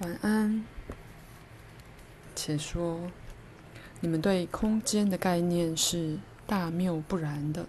晚安。且说，你们对空间的概念是大谬不然的。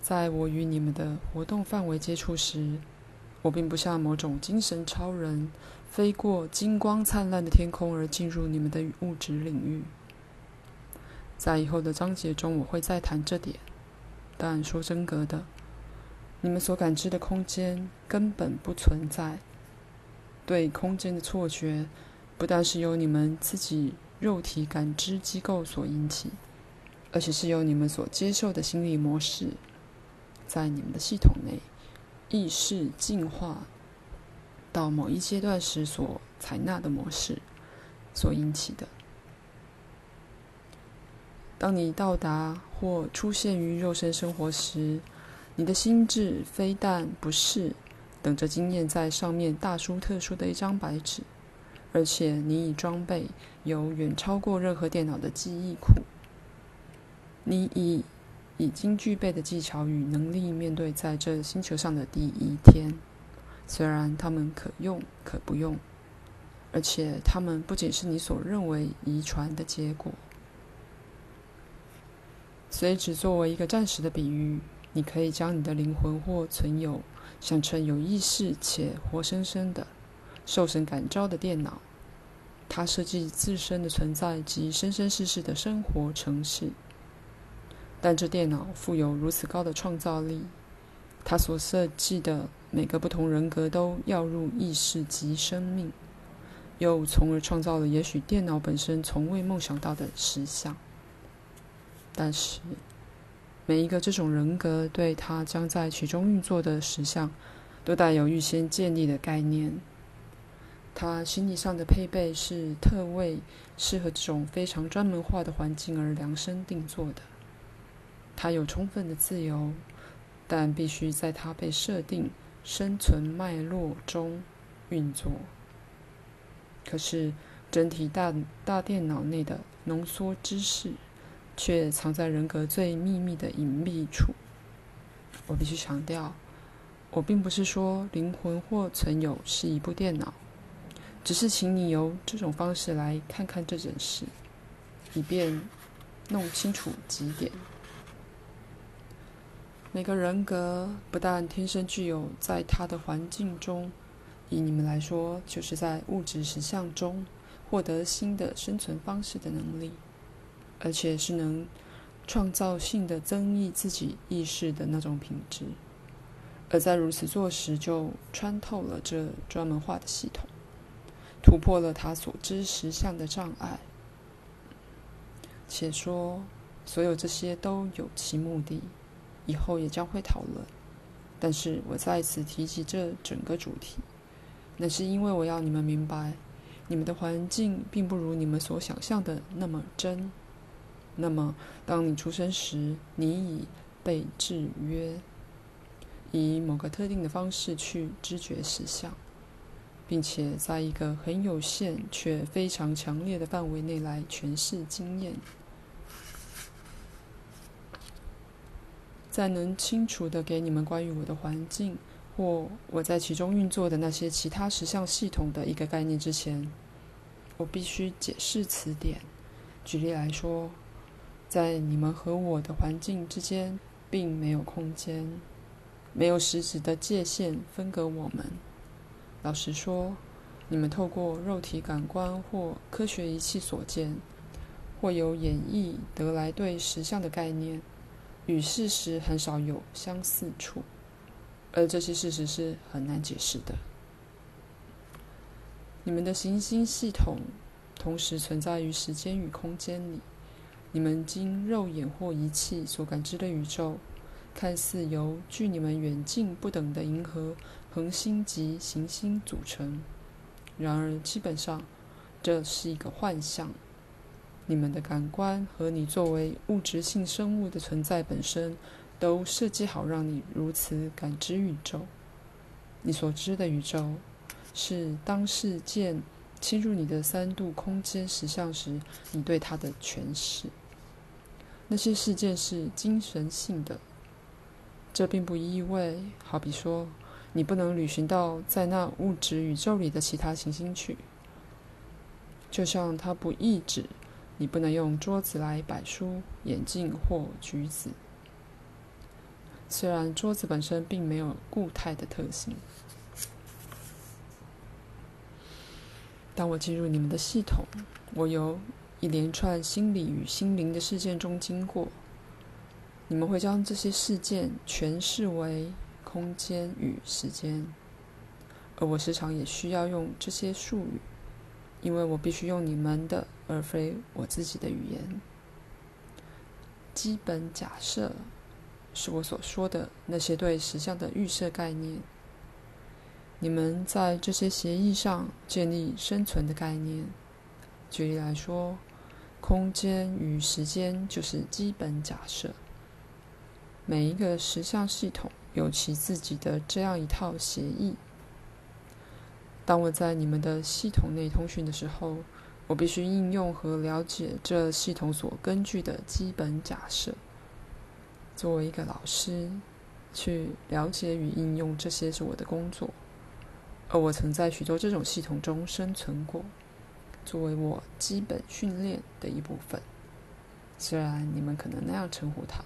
在我与你们的活动范围接触时，我并不像某种精神超人，飞过金光灿烂的天空而进入你们的物质领域。在以后的章节中，我会再谈这点。但说真格的，你们所感知的空间根本不存在。对空间的错觉，不但是由你们自己肉体感知机构所引起，而且是由你们所接受的心理模式，在你们的系统内，意识进化到某一阶段时所采纳的模式所引起的。当你到达或出现于肉身生活时，你的心智非但不是等着经验在上面大书特书的一张白纸，而且你已装备有远超过任何电脑的记忆库。你以已经具备的技巧与能力面对在这星球上的第一天，虽然他们可用可不用，而且他们不仅是你所认为遗传的结果。所以，只作为一个暂时的比喻，你可以将你的灵魂或存有想成有意识且活生生的、受神感召的电脑。它设计自身的存在及生生世世的生活程式。但这电脑富有如此高的创造力，它所设计的每个不同人格都要入意识及生命，又从而创造了也许电脑本身从未梦想到的实相。但是，每一个这种人格对他将在其中运作的实相，都带有预先建立的概念。他心理上的配备是特为适合这种非常专门化的环境而量身定做的。他有充分的自由，但必须在他被设定生存脉络中运作。可是，整体大大电脑内的浓缩知识。却藏在人格最秘密的隐秘处。我必须强调，我并不是说灵魂或存有是一部电脑，只是请你由这种方式来看看这件事，以便弄清楚几点。每个人格不但天生具有在他的环境中，以你们来说，就是在物质实相中获得新的生存方式的能力。而且是能创造性的增益自己意识的那种品质，而在如此做时，就穿透了这专门化的系统，突破了他所知实相的障碍。且说，所有这些都有其目的，以后也将会讨论。但是我再次提及这整个主题，那是因为我要你们明白，你们的环境并不如你们所想象的那么真。那么，当你出生时，你已被制约，以某个特定的方式去知觉实相，并且在一个很有限却非常强烈的范围内来诠释经验。在能清楚的给你们关于我的环境或我在其中运作的那些其他实相系统的一个概念之前，我必须解释此点。举例来说。在你们和我的环境之间，并没有空间，没有实质的界限分隔我们。老实说，你们透过肉体感官或科学仪器所见，或有演绎得来对实相的概念，与事实很少有相似处，而这些事实是很难解释的。你们的行星系统同时存在于时间与空间里。你们经肉眼或仪器所感知的宇宙，看似由距你们远近不等的银河、恒星及行星组成。然而，基本上，这是一个幻象。你们的感官和你作为物质性生物的存在本身，都设计好让你如此感知宇宙。你所知的宇宙，是当事件侵入你的三度空间实像时，你对它的诠释。那些事件是精神性的，这并不意味，好比说，你不能旅行到在那物质宇宙里的其他行星去。就像它不抑制你不能用桌子来摆书、眼镜或橘子。虽然桌子本身并没有固态的特性。当我进入你们的系统，我由一连串心理与心灵的事件中经过。你们会将这些事件诠释为空间与时间，而我时常也需要用这些术语。因为我必须用你们的，而非我自己的语言。基本假设是我所说的那些对实相的预设概念。你们在这些协议上建立生存的概念。举例来说，空间与时间就是基本假设。每一个实相系统有其自己的这样一套协议。当我在你们的系统内通讯的时候，我必须应用和了解这系统所根据的基本假设。作为一个老师，去了解与应用这些是我的工作，而我曾在许多这种系统中生存过，作为我基本训练的一部分。虽然你们可能那样称呼它，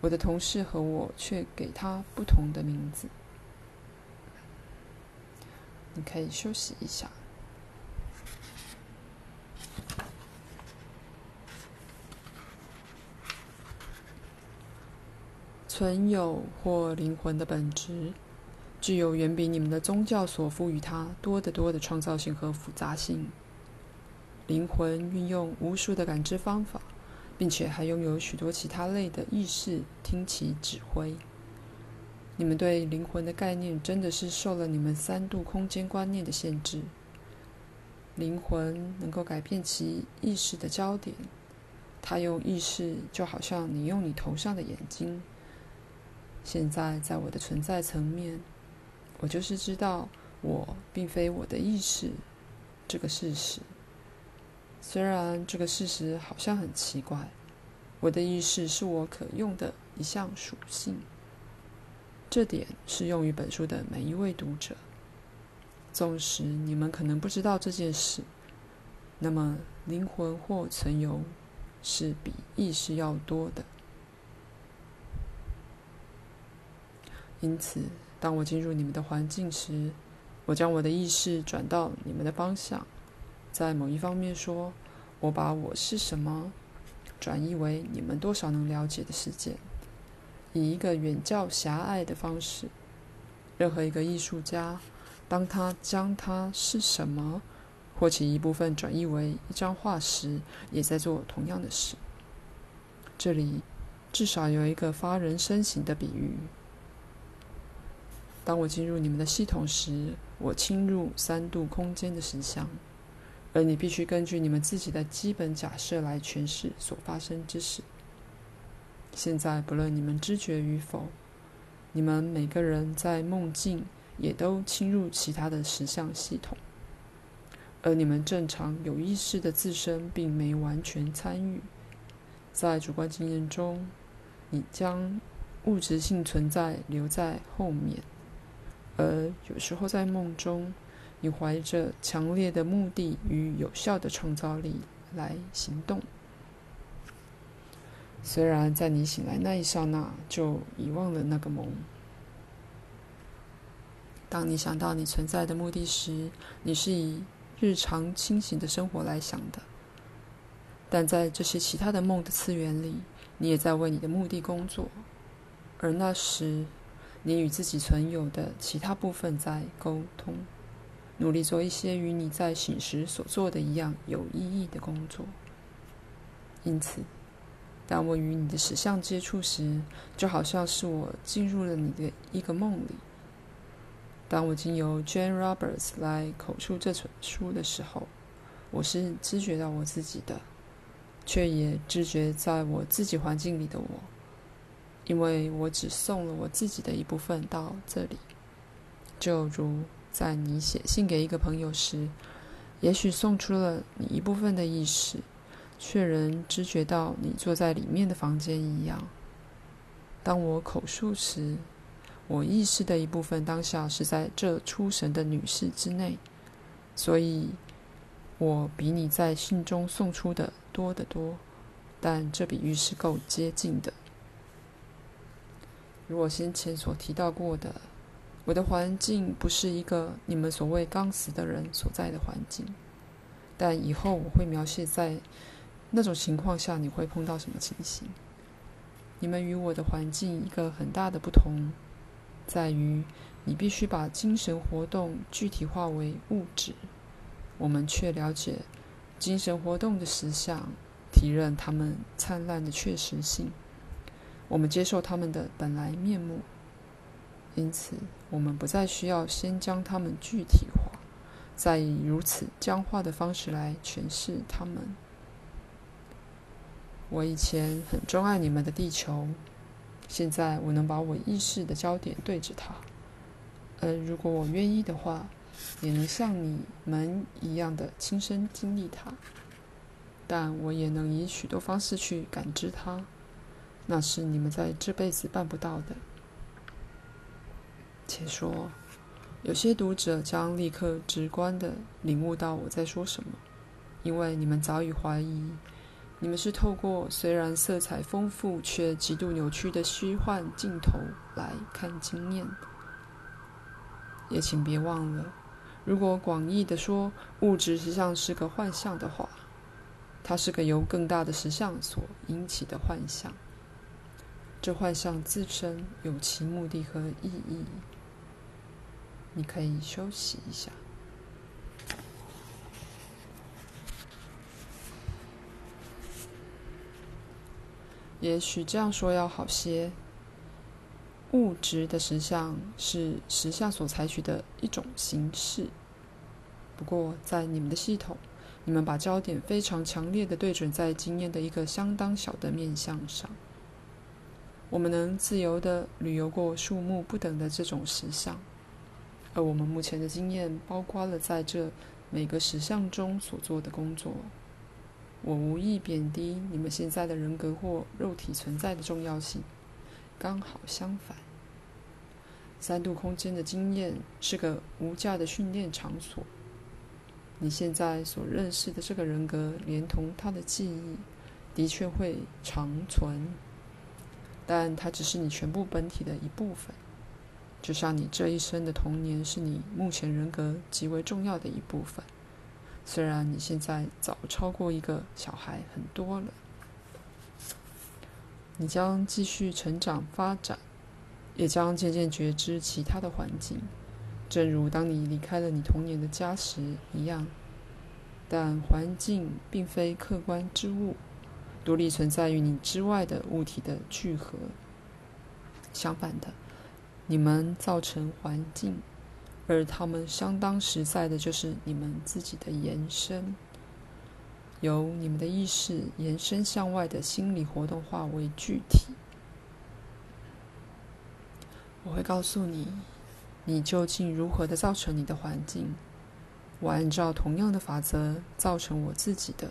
我的同事和我却给它不同的名字。你可以休息一下。存有或灵魂的本质，具有远比你们的宗教所赋予它多得多的创造性和复杂性。灵魂运用无数的感知方法，并且还拥有许多其他类的意识，听其指挥。你们对灵魂的概念真的是受了你们三度空间观念的限制。灵魂能够改变其意识的焦点，它用意识就好像你用你头上的眼睛。现在在我的存在层面，我就是知道我并非我的意识这个事实。虽然这个事实好像很奇怪，我的意识是我可用的一项属性。这点适用于本书的每一位读者。纵使你们可能不知道这件事，那么灵魂或存有是比意识要多的。因此，当我进入你们的环境时，我将我的意识转到你们的方向。在某一方面说，我把我是什么转移为你们多少能了解的事件。以一个远较狭隘的方式，任何一个艺术家，当他将他是什么或其一部分转移为一张画时，也在做同样的事。这里至少有一个发人深省的比喻。当我进入你们的系统时，我侵入三度空间的实相，而你必须根据你们自己的基本假设来诠释所发生之事。现在，不论你们知觉与否，你们每个人在梦境也都侵入其他的实相系统，而你们正常有意识的自身并没完全参与。在主观经验中，你将物质性存在留在后面，而有时候在梦中，你怀着强烈的目的与有效的创造力来行动。虽然在你醒来那一刹那就遗忘了那个梦。当你想到你存在的目的时，你是以日常清醒的生活来想的。但在这些其他的梦的次元里，你也在为你的目的工作。而那时，你与自己存有的其他部分在沟通，努力做一些与你在醒时所做的一样有意义的工作。因此。当我与你的实相接触时，就好像是我进入了你的一个梦里。当我经由 Jane Roberts 来口述这本书的时候，我是知觉到我自己的，却也知觉在我自己环境里的我，因为我只送了我自己的一部分到这里，就如在你写信给一个朋友时，也许送出了你一部分的意识。却仍知觉到你坐在里面的房间一样。当我口述时，我意识的一部分当下是在这出神的女士之内，所以我比你在信中送出的多得多。但这比喻是够接近的。如我先前所提到过的，我的环境不是一个你们所谓刚死的人所在的环境，但以后我会描写在那种情况下你会碰到什么情形。你们与我的环境一个很大的不同。在于，你必须把精神活动具体化为物质，我们却了解精神活动的实相，体认他们灿烂的确实性，我们接受他们的本来面目。因此，我们不再需要先将它们具体化，再以如此僵化的方式来诠释它们。我以前很钟爱你们的地球。现在我能把我意识的焦点对着它，而如果我愿意的话，也能像你们一样的亲身经历它。但我也能以许多方式去感知它，那是你们在这辈子办不到的。且说，有些读者将立刻直观地领悟到我在说什么，因为你们早已怀疑。你们是透过虽然色彩丰富却极度扭曲的虚幻镜头来看经验，也请别忘了，如果广义地说物质实际上是个幻象的话，它是个由更大的实相所引起的幻象。这幻象自身有其目的和意义。你可以休息一下。也许这样说要好些。物质的实相是实相所采取的一种形式。不过，在你们的系统，你们把焦点非常强烈的对准在经验的一个相当小的面向上。我们能自由的旅游过数目不等的这种实相，而我们目前的经验包括了在这每个实相中所做的工作。我无意贬低你们现在的人格或肉体存在的重要性，刚好相反。三度空间的经验是个无价的训练场所。你现在所认识的这个人格，连同他的记忆，的确会长存，但它只是你全部本体的一部分。就像你这一生的童年是你目前人格极为重要的一部分。虽然你现在早超过一个小孩很多了，你将继续成长发展，也将渐渐觉知其他的环境，正如当你离开了你童年的家时一样。但环境并非客观之物，独立存在于你之外的物体的聚合。相反的，你们造成环境。而他们相当实在的，就是你们自己的延伸，由你们的意识延伸向外的心理活动化为具体。我会告诉你，你究竟如何的造成你的环境。我按照同样的法则造成我自己的，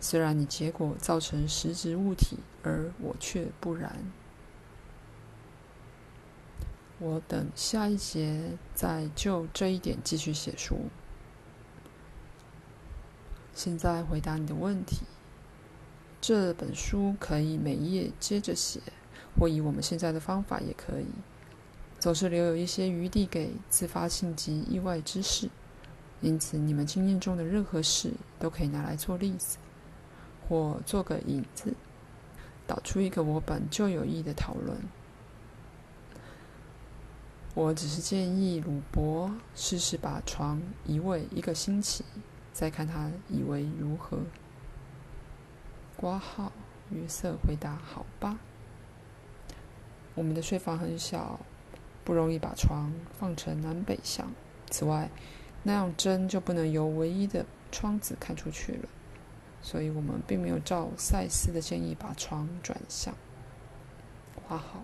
虽然你结果造成实质物体，而我却不然。我等下一节再就这一点继续写书。现在回答你的问题。这本书可以每页接着写，或以我们现在的方法也可以，总是留有一些余地给自发性及意外之事。因此，你们经验中的任何事都可以拿来做例子，或做个引子，导出一个我本就有意的讨论。我只是建议鲁伯试试把床移位一个星期，再看他以为如何。挂号约瑟回答：“好吧。”我们的睡房很小，不容易把床放成南北向。此外，那样针就不能由唯一的窗子看出去了。所以我们并没有照赛斯的建议把床转向。挂号。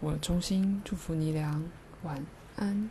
我衷心祝福你俩，晚安。